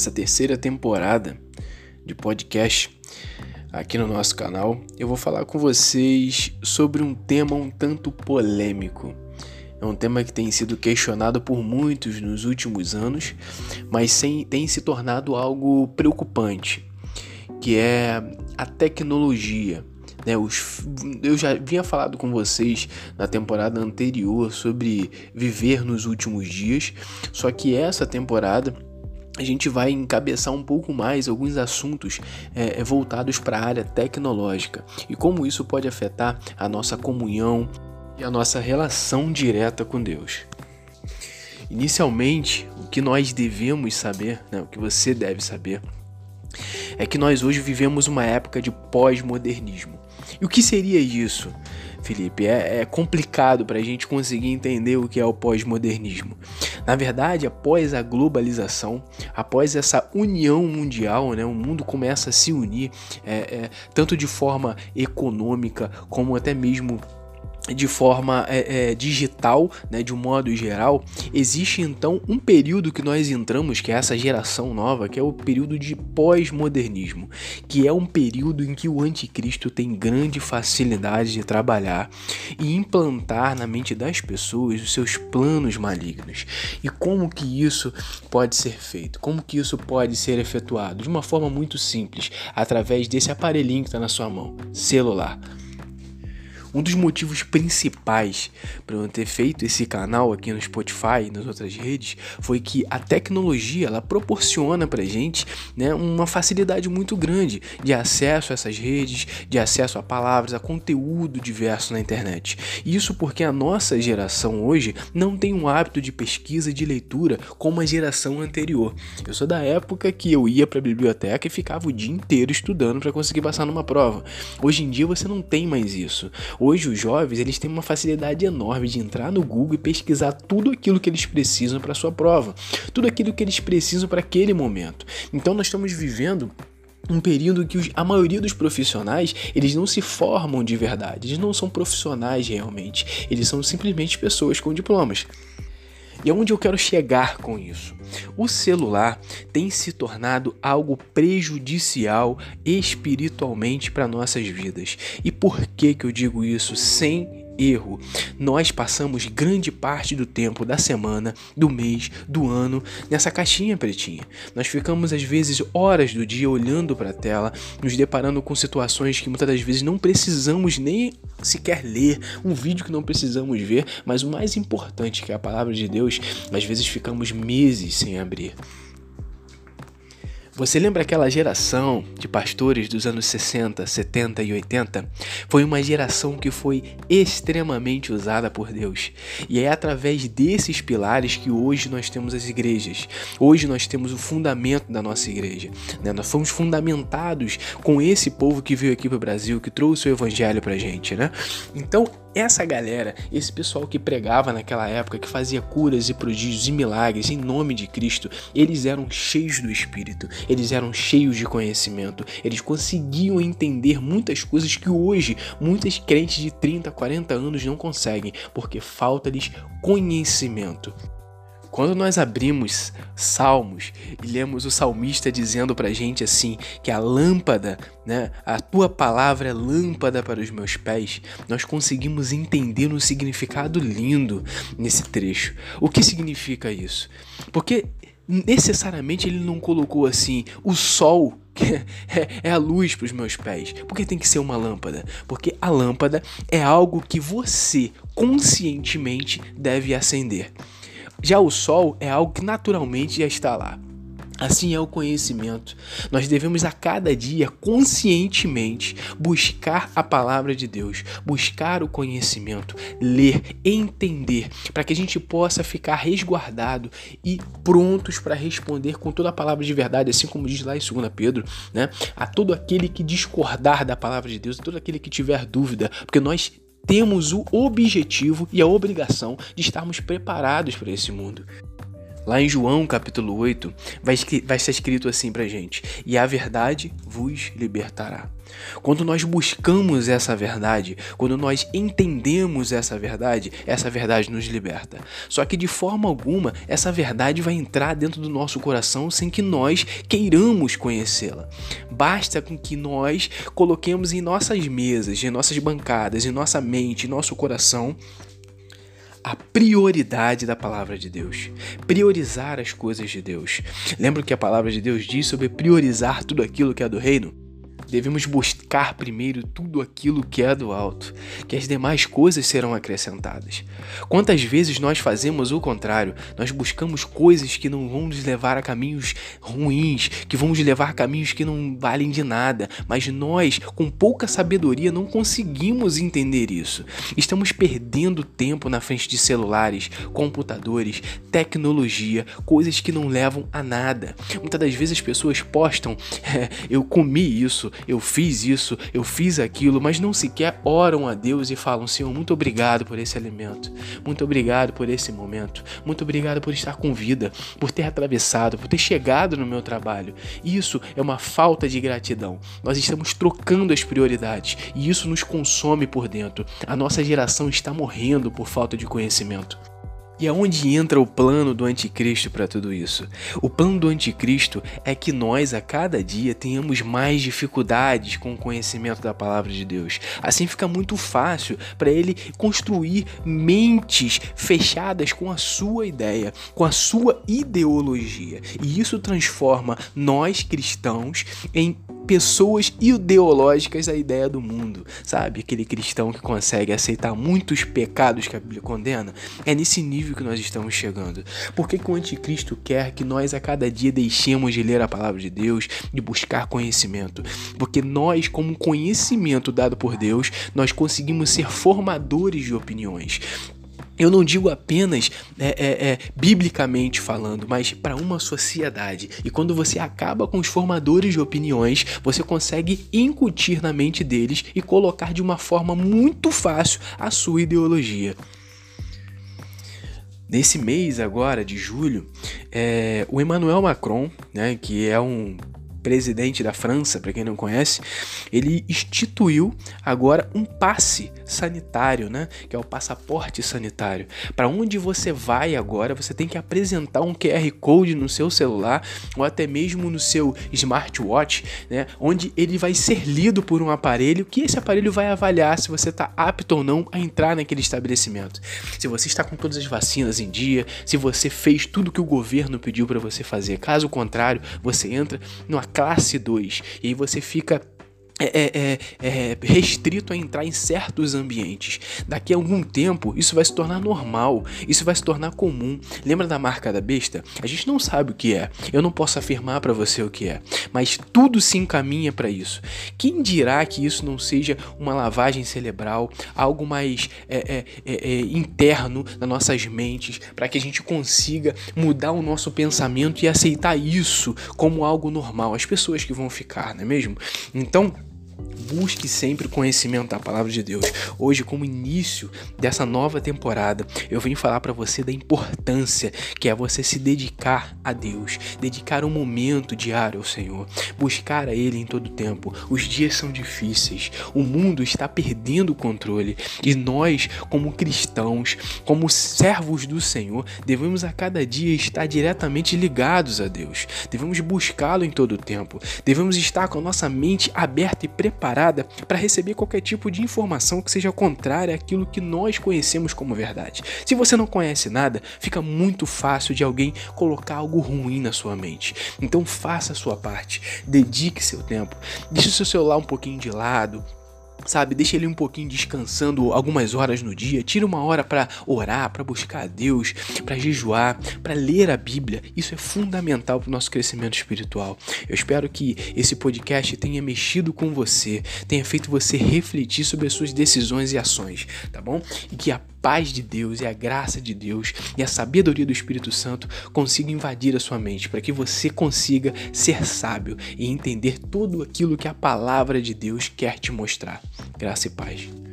nessa terceira temporada de podcast aqui no nosso canal, eu vou falar com vocês sobre um tema um tanto polêmico. É um tema que tem sido questionado por muitos nos últimos anos, mas sem, tem se tornado algo preocupante, que é a tecnologia. Né, os, eu já vinha falado com vocês na temporada anterior sobre viver nos últimos dias, só que essa temporada a gente vai encabeçar um pouco mais alguns assuntos é, é voltados para a área tecnológica e como isso pode afetar a nossa comunhão e a nossa relação direta com Deus. Inicialmente, o que nós devemos saber, né, o que você deve saber, é que nós hoje vivemos uma época de pós-modernismo. E o que seria isso? Felipe, é, é complicado para a gente conseguir entender o que é o pós-modernismo. Na verdade, após a globalização, após essa união mundial, né, o mundo começa a se unir, é, é, tanto de forma econômica como até mesmo de forma é, é, digital, né, de um modo geral, existe então um período que nós entramos, que é essa geração nova, que é o período de pós-modernismo, que é um período em que o anticristo tem grande facilidade de trabalhar e implantar na mente das pessoas os seus planos malignos. E como que isso pode ser feito? Como que isso pode ser efetuado? De uma forma muito simples, através desse aparelhinho que está na sua mão, celular. Um dos motivos principais para eu ter feito esse canal aqui no Spotify e nas outras redes foi que a tecnologia ela proporciona para gente né, uma facilidade muito grande de acesso a essas redes, de acesso a palavras, a conteúdo diverso na internet. Isso porque a nossa geração hoje não tem um hábito de pesquisa e de leitura como a geração anterior. Eu sou da época que eu ia para a biblioteca e ficava o dia inteiro estudando para conseguir passar numa prova. Hoje em dia você não tem mais isso. Hoje os jovens eles têm uma facilidade enorme de entrar no Google e pesquisar tudo aquilo que eles precisam para sua prova, tudo aquilo que eles precisam para aquele momento. Então nós estamos vivendo um período que a maioria dos profissionais eles não se formam de verdade, eles não são profissionais realmente, eles são simplesmente pessoas com diplomas. E aonde eu quero chegar com isso? O celular tem se tornado algo prejudicial espiritualmente para nossas vidas. E por que que eu digo isso sem erro. Nós passamos grande parte do tempo da semana, do mês, do ano nessa caixinha pretinha. Nós ficamos às vezes horas do dia olhando para a tela, nos deparando com situações que muitas das vezes não precisamos nem sequer ler, um vídeo que não precisamos ver, mas o mais importante que é a palavra de Deus, às vezes ficamos meses sem abrir. Você lembra aquela geração de pastores dos anos 60, 70 e 80? Foi uma geração que foi extremamente usada por Deus. E é através desses pilares que hoje nós temos as igrejas. Hoje nós temos o fundamento da nossa igreja. Né? Nós fomos fundamentados com esse povo que veio aqui para o Brasil, que trouxe o evangelho para gente. Né? Então essa galera, esse pessoal que pregava naquela época, que fazia curas e prodígios e milagres em nome de Cristo, eles eram cheios do Espírito, eles eram cheios de conhecimento, eles conseguiam entender muitas coisas que hoje muitas crentes de 30, 40 anos não conseguem, porque falta-lhes conhecimento. Quando nós abrimos Salmos e lemos o salmista dizendo pra gente assim que a lâmpada, né, a tua palavra é lâmpada para os meus pés, nós conseguimos entender um significado lindo nesse trecho. O que significa isso? Porque necessariamente ele não colocou assim o sol é, é a luz para os meus pés. Por que tem que ser uma lâmpada? Porque a lâmpada é algo que você conscientemente deve acender. Já o sol é algo que naturalmente já está lá. Assim é o conhecimento. Nós devemos a cada dia conscientemente buscar a palavra de Deus, buscar o conhecimento, ler, entender, para que a gente possa ficar resguardado e prontos para responder com toda a palavra de verdade, assim como diz lá em 2 Pedro, né? A todo aquele que discordar da palavra de Deus, a todo aquele que tiver dúvida, porque nós temos o objetivo e a obrigação de estarmos preparados para esse mundo. Lá em João capítulo 8, vai, vai estar escrito assim pra gente: E a verdade vos libertará. Quando nós buscamos essa verdade, quando nós entendemos essa verdade, essa verdade nos liberta. Só que de forma alguma essa verdade vai entrar dentro do nosso coração sem que nós queiramos conhecê-la. Basta com que nós coloquemos em nossas mesas, em nossas bancadas, em nossa mente, em nosso coração a prioridade da palavra de Deus, priorizar as coisas de Deus. Lembra que a palavra de Deus diz sobre priorizar tudo aquilo que é do reino? Devemos buscar primeiro tudo aquilo que é do alto, que as demais coisas serão acrescentadas. Quantas vezes nós fazemos o contrário? Nós buscamos coisas que não vão nos levar a caminhos ruins, que vão nos levar a caminhos que não valem de nada, mas nós, com pouca sabedoria, não conseguimos entender isso. Estamos perdendo tempo na frente de celulares, computadores, tecnologia, coisas que não levam a nada. Muitas das vezes as pessoas postam: é, eu comi isso, eu fiz isso, eu fiz aquilo, mas não sequer oram a Deus e falam: Senhor, muito obrigado por esse alimento, muito obrigado por esse momento, muito obrigado por estar com vida, por ter atravessado, por ter chegado no meu trabalho. Isso é uma falta de gratidão. Nós estamos trocando as prioridades e isso nos consome por dentro. A nossa geração está morrendo por falta de conhecimento. E aonde entra o plano do anticristo para tudo isso? O plano do anticristo é que nós a cada dia tenhamos mais dificuldades com o conhecimento da palavra de Deus. Assim fica muito fácil para ele construir mentes fechadas com a sua ideia, com a sua ideologia. E isso transforma nós cristãos em pessoas ideológicas à ideia do mundo, sabe? Aquele cristão que consegue aceitar muitos pecados que a Bíblia condena. É nesse nível que nós estamos chegando. Por que, que o anticristo quer que nós a cada dia deixemos de ler a palavra de Deus, de buscar conhecimento? Porque nós, como conhecimento dado por Deus, nós conseguimos ser formadores de opiniões. Eu não digo apenas é, é, é, biblicamente falando, mas para uma sociedade. E quando você acaba com os formadores de opiniões, você consegue incutir na mente deles e colocar de uma forma muito fácil a sua ideologia. Nesse mês agora de julho, é, o Emmanuel Macron, né, que é um presidente da França, para quem não conhece, ele instituiu agora um passe sanitário, né? Que é o passaporte sanitário. Para onde você vai agora, você tem que apresentar um QR Code no seu celular ou até mesmo no seu smartwatch, né? Onde ele vai ser lido por um aparelho que esse aparelho vai avaliar se você está apto ou não a entrar naquele estabelecimento. Se você está com todas as vacinas em dia, se você fez tudo que o governo pediu para você fazer. Caso contrário, você entra numa classe 2 e aí você fica é, é, é, é, restrito a entrar em certos ambientes. Daqui a algum tempo, isso vai se tornar normal, isso vai se tornar comum. Lembra da marca da besta? A gente não sabe o que é, eu não posso afirmar para você o que é, mas tudo se encaminha para isso. Quem dirá que isso não seja uma lavagem cerebral, algo mais é, é, interno nas nossas mentes, para que a gente consiga mudar o nosso pensamento e aceitar isso como algo normal? As pessoas que vão ficar, não é mesmo? Então, busque sempre o conhecimento da palavra de Deus. Hoje, como início dessa nova temporada, eu venho falar para você da importância que é você se dedicar a Deus, dedicar um momento diário ao Senhor, buscar a Ele em todo tempo. Os dias são difíceis, o mundo está perdendo o controle e nós, como cristãos, como servos do Senhor, devemos a cada dia estar diretamente ligados a Deus. Devemos buscá-lo em todo tempo. Devemos estar com a nossa mente aberta e preparada preparada para receber qualquer tipo de informação que seja contrária àquilo que nós conhecemos como verdade. Se você não conhece nada, fica muito fácil de alguém colocar algo ruim na sua mente. Então faça a sua parte, dedique seu tempo, deixe seu celular um pouquinho de lado, sabe? Deixa ele um pouquinho descansando algumas horas no dia, tira uma hora para orar, para buscar a Deus, para jejuar, para ler a Bíblia. Isso é fundamental para o nosso crescimento espiritual. Eu espero que esse podcast tenha mexido com você, tenha feito você refletir sobre as suas decisões e ações, tá bom? E que a paz de Deus e a graça de Deus e a sabedoria do Espírito Santo consiga invadir a sua mente, para que você consiga ser sábio e entender tudo aquilo que a palavra de Deus quer te mostrar. Graça e paz.